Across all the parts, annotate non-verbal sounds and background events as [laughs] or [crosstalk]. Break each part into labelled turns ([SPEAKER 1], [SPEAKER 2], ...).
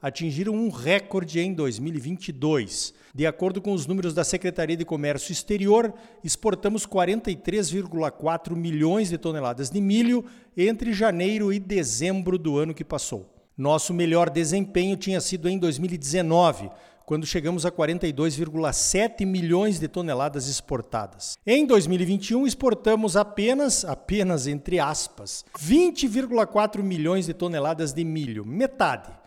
[SPEAKER 1] atingiram um recorde em 2022. De acordo com os números da Secretaria de Comércio Exterior, exportamos 43,4 milhões de toneladas de milho entre janeiro e dezembro do ano que passou. Nosso melhor desempenho tinha sido em 2019, quando chegamos a 42,7 milhões de toneladas exportadas. Em 2021 exportamos apenas, apenas entre aspas, 20,4 milhões de toneladas de milho, metade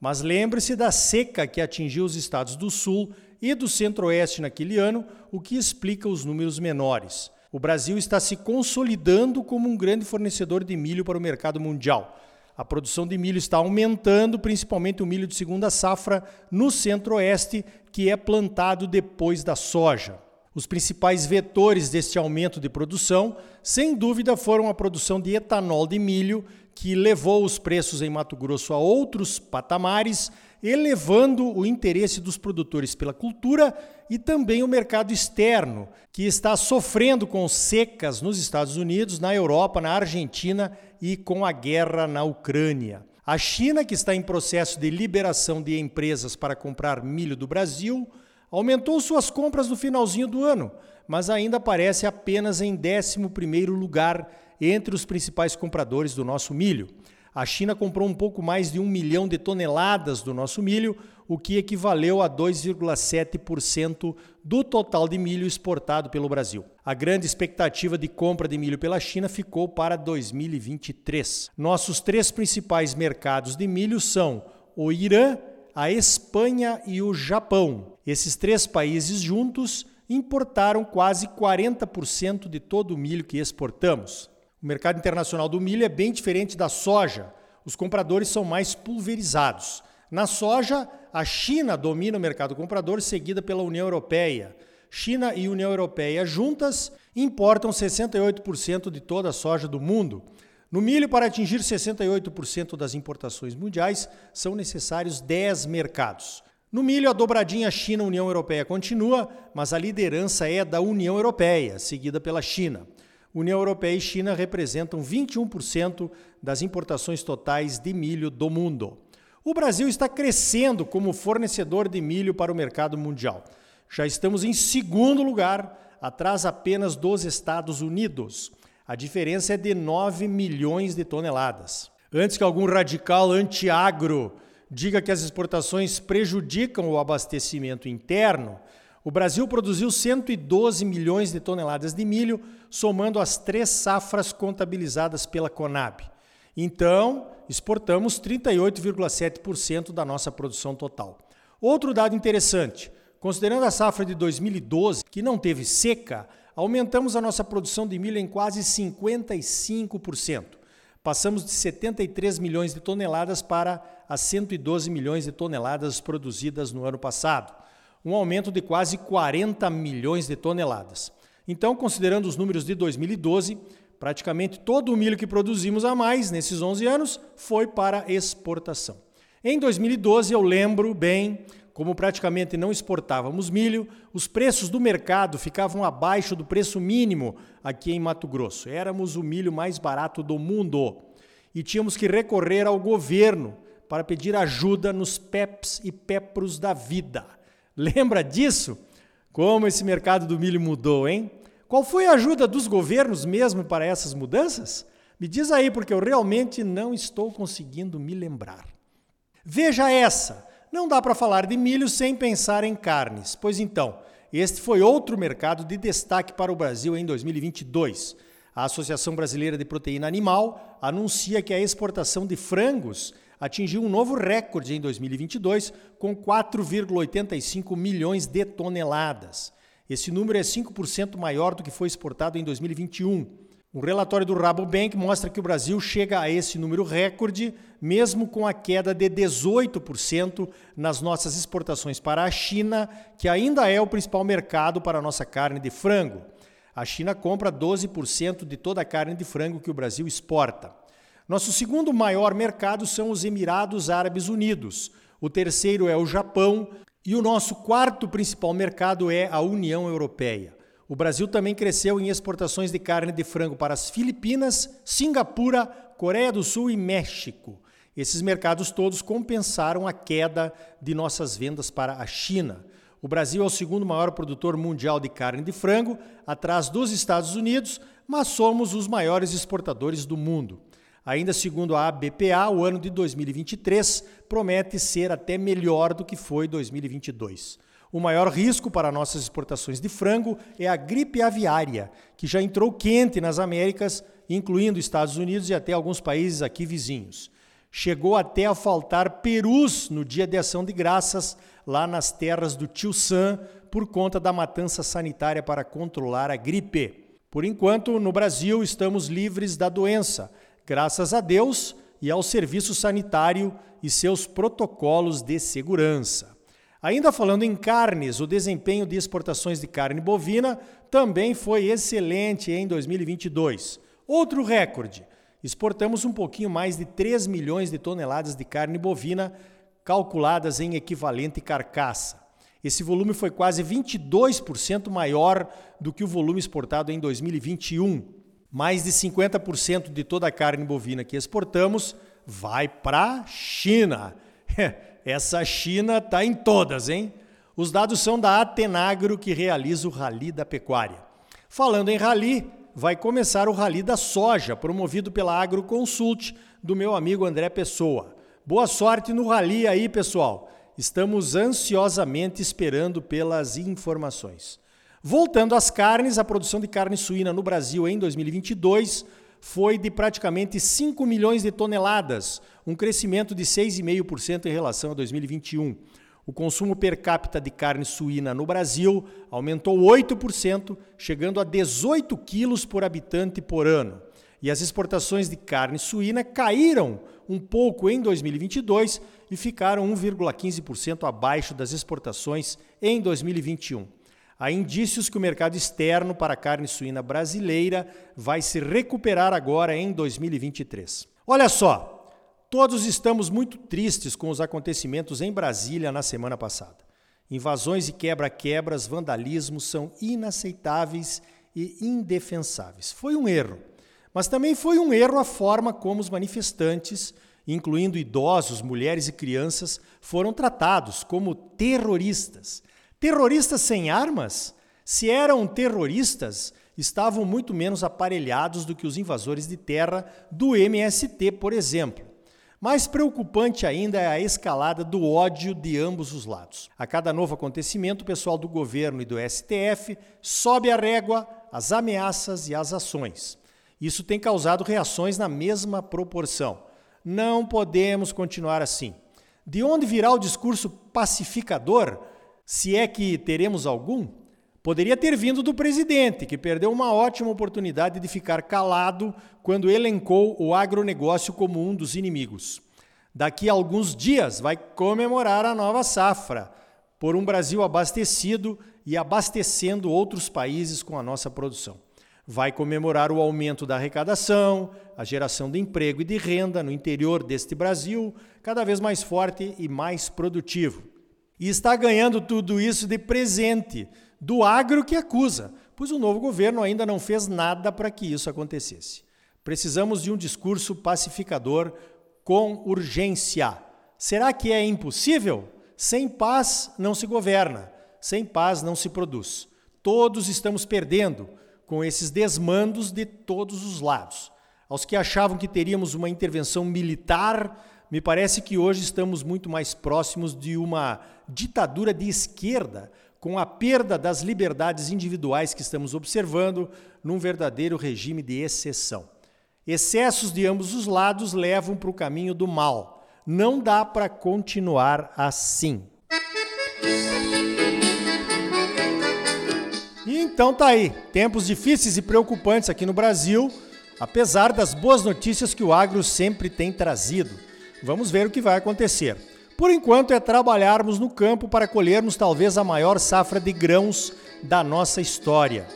[SPEAKER 1] mas lembre-se da seca que atingiu os estados do Sul e do Centro-Oeste naquele ano, o que explica os números menores. O Brasil está se consolidando como um grande fornecedor de milho para o mercado mundial. A produção de milho está aumentando, principalmente o milho de segunda safra no Centro-Oeste, que é plantado depois da soja. Os principais vetores deste aumento de produção, sem dúvida, foram a produção de etanol de milho que levou os preços em Mato Grosso a outros patamares, elevando o interesse dos produtores pela cultura e também o mercado externo, que está sofrendo com secas nos Estados Unidos, na Europa, na Argentina e com a guerra na Ucrânia. A China, que está em processo de liberação de empresas para comprar milho do Brasil, aumentou suas compras no finalzinho do ano, mas ainda aparece apenas em 11º lugar entre os principais compradores do nosso milho. A China comprou um pouco mais de um milhão de toneladas do nosso milho, o que equivaleu a 2,7% do total de milho exportado pelo Brasil. A grande expectativa de compra de milho pela China ficou para 2023. Nossos três principais mercados de milho são o Irã, a Espanha e o Japão. Esses três países juntos importaram quase 40% de todo o milho que exportamos. O mercado internacional do milho é bem diferente da soja. Os compradores são mais pulverizados. Na soja, a China domina o mercado comprador, seguida pela União Europeia. China e União Europeia juntas importam 68% de toda a soja do mundo. No milho, para atingir 68% das importações mundiais, são necessários 10 mercados. No milho, a dobradinha China-União Europeia continua, mas a liderança é da União Europeia, seguida pela China. União Europeia e China representam 21% das importações totais de milho do mundo. O Brasil está crescendo como fornecedor de milho para o mercado mundial. Já estamos em segundo lugar, atrás apenas dos Estados Unidos. A diferença é de 9 milhões de toneladas. Antes que algum radical anti-agro diga que as exportações prejudicam o abastecimento interno, o Brasil produziu 112 milhões de toneladas de milho, somando as três safras contabilizadas pela Conab. Então, exportamos 38,7% da nossa produção total. Outro dado interessante: considerando a safra de 2012, que não teve seca, aumentamos a nossa produção de milho em quase 55%. Passamos de 73 milhões de toneladas para as 112 milhões de toneladas produzidas no ano passado um aumento de quase 40 milhões de toneladas. Então, considerando os números de 2012, praticamente todo o milho que produzimos a mais nesses 11 anos foi para exportação. Em 2012, eu lembro bem, como praticamente não exportávamos milho, os preços do mercado ficavam abaixo do preço mínimo aqui em Mato Grosso. Éramos o milho mais barato do mundo e tínhamos que recorrer ao governo para pedir ajuda nos PEPs e PEPROS da vida. [laughs] Lembra disso? Como esse mercado do milho mudou, hein? Qual foi a ajuda dos governos mesmo para essas mudanças? Me diz aí, porque eu realmente não estou conseguindo me lembrar. Veja essa! Não dá para falar de milho sem pensar em carnes. Pois então, este foi outro mercado de destaque para o Brasil em 2022. A Associação Brasileira de Proteína Animal anuncia que a exportação de frangos atingiu um novo recorde em 2022, com 4,85 milhões de toneladas. Esse número é 5% maior do que foi exportado em 2021. O relatório do Rabobank mostra que o Brasil chega a esse número recorde, mesmo com a queda de 18% nas nossas exportações para a China, que ainda é o principal mercado para a nossa carne de frango. A China compra 12% de toda a carne de frango que o Brasil exporta. Nosso segundo maior mercado são os Emirados Árabes Unidos. O terceiro é o Japão. E o nosso quarto principal mercado é a União Europeia. O Brasil também cresceu em exportações de carne de frango para as Filipinas, Singapura, Coreia do Sul e México. Esses mercados todos compensaram a queda de nossas vendas para a China. O Brasil é o segundo maior produtor mundial de carne de frango, atrás dos Estados Unidos, mas somos os maiores exportadores do mundo. Ainda segundo a ABPA, o ano de 2023 promete ser até melhor do que foi 2022. O maior risco para nossas exportações de frango é a gripe aviária, que já entrou quente nas Américas, incluindo Estados Unidos e até alguns países aqui vizinhos. Chegou até a faltar perus no dia de ação de graças lá nas terras do Tio Sam por conta da matança sanitária para controlar a gripe. Por enquanto, no Brasil, estamos livres da doença, graças a Deus e ao serviço sanitário e seus protocolos de segurança. Ainda falando em carnes, o desempenho de exportações de carne bovina também foi excelente em 2022. Outro recorde: exportamos um pouquinho mais de 3 milhões de toneladas de carne bovina, calculadas em equivalente carcaça. Esse volume foi quase 22% maior do que o volume exportado em 2021. Mais de 50% de toda a carne bovina que exportamos vai para a China. [laughs] Essa China está em todas, hein? Os dados são da Atenagro, que realiza o Rally da Pecuária. Falando em rally, vai começar o Rally da Soja, promovido pela Agroconsult, do meu amigo André Pessoa. Boa sorte no rally aí, pessoal. Estamos ansiosamente esperando pelas informações. Voltando às carnes, a produção de carne suína no Brasil em 2022 foi de praticamente 5 milhões de toneladas, um crescimento de 6,5% em relação a 2021. O consumo per capita de carne suína no Brasil aumentou 8%, chegando a 18 quilos por habitante por ano. E as exportações de carne suína caíram um pouco em 2022 e ficaram 1,15% abaixo das exportações em 2021. Há indícios que o mercado externo para a carne suína brasileira vai se recuperar agora em 2023. Olha só, todos estamos muito tristes com os acontecimentos em Brasília na semana passada. Invasões e quebra-quebras, vandalismo são inaceitáveis e indefensáveis. Foi um erro, mas também foi um erro a forma como os manifestantes, incluindo idosos, mulheres e crianças, foram tratados como terroristas Terroristas sem armas? Se eram terroristas, estavam muito menos aparelhados do que os invasores de terra do MST, por exemplo. Mais preocupante ainda é a escalada do ódio de ambos os lados. A cada novo acontecimento, o pessoal do governo e do STF sobe a régua, as ameaças e as ações. Isso tem causado reações na mesma proporção. Não podemos continuar assim. De onde virá o discurso pacificador se é que teremos algum, poderia ter vindo do presidente, que perdeu uma ótima oportunidade de ficar calado quando elencou o agronegócio como um dos inimigos. Daqui a alguns dias vai comemorar a nova safra, por um Brasil abastecido e abastecendo outros países com a nossa produção. Vai comemorar o aumento da arrecadação, a geração de emprego e de renda no interior deste Brasil, cada vez mais forte e mais produtivo e está ganhando tudo isso de presente do agro que acusa, pois o novo governo ainda não fez nada para que isso acontecesse. Precisamos de um discurso pacificador com urgência. Será que é impossível? Sem paz não se governa, sem paz não se produz. Todos estamos perdendo com esses desmandos de todos os lados. Aos que achavam que teríamos uma intervenção militar me parece que hoje estamos muito mais próximos de uma ditadura de esquerda, com a perda das liberdades individuais que estamos observando num verdadeiro regime de exceção. Excessos de ambos os lados levam para o caminho do mal. Não dá para continuar assim. Então tá aí, tempos difíceis e preocupantes aqui no Brasil, apesar das boas notícias que o agro sempre tem trazido. Vamos ver o que vai acontecer. Por enquanto é trabalharmos no campo para colhermos talvez a maior safra de grãos da nossa história.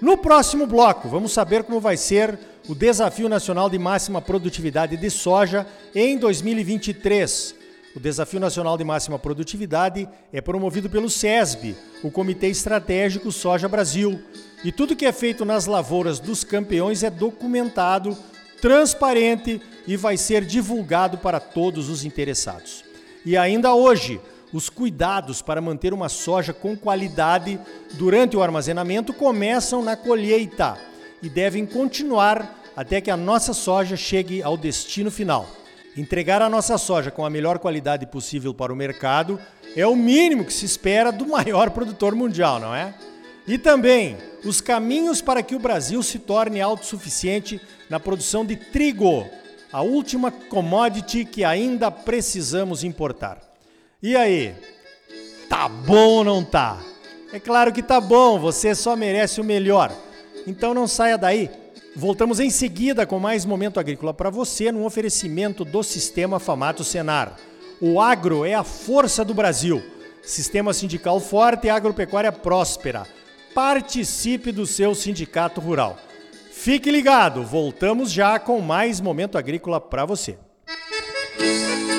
[SPEAKER 1] No próximo bloco, vamos saber como vai ser o Desafio Nacional de Máxima Produtividade de Soja em 2023. O Desafio Nacional de Máxima Produtividade é promovido pelo SESB, o Comitê Estratégico Soja Brasil. E tudo que é feito nas lavouras dos campeões é documentado, transparente e vai ser divulgado para todos os interessados. E ainda hoje, os cuidados para manter uma soja com qualidade durante o armazenamento começam na colheita e devem continuar até que a nossa soja chegue ao destino final. Entregar a nossa soja com a melhor qualidade possível para o mercado é o mínimo que se espera do maior produtor mundial, não é? E também os caminhos para que o Brasil se torne autossuficiente na produção de trigo, a última commodity que ainda precisamos importar. E aí? Tá bom ou não tá? É claro que tá bom, você só merece o melhor. Então não saia daí. Voltamos em seguida com mais Momento Agrícola para você, num oferecimento do Sistema Famato Senar. O agro é a força do Brasil. Sistema sindical forte e agropecuária próspera. Participe do seu sindicato rural. Fique ligado, voltamos já com mais Momento Agrícola para você. Música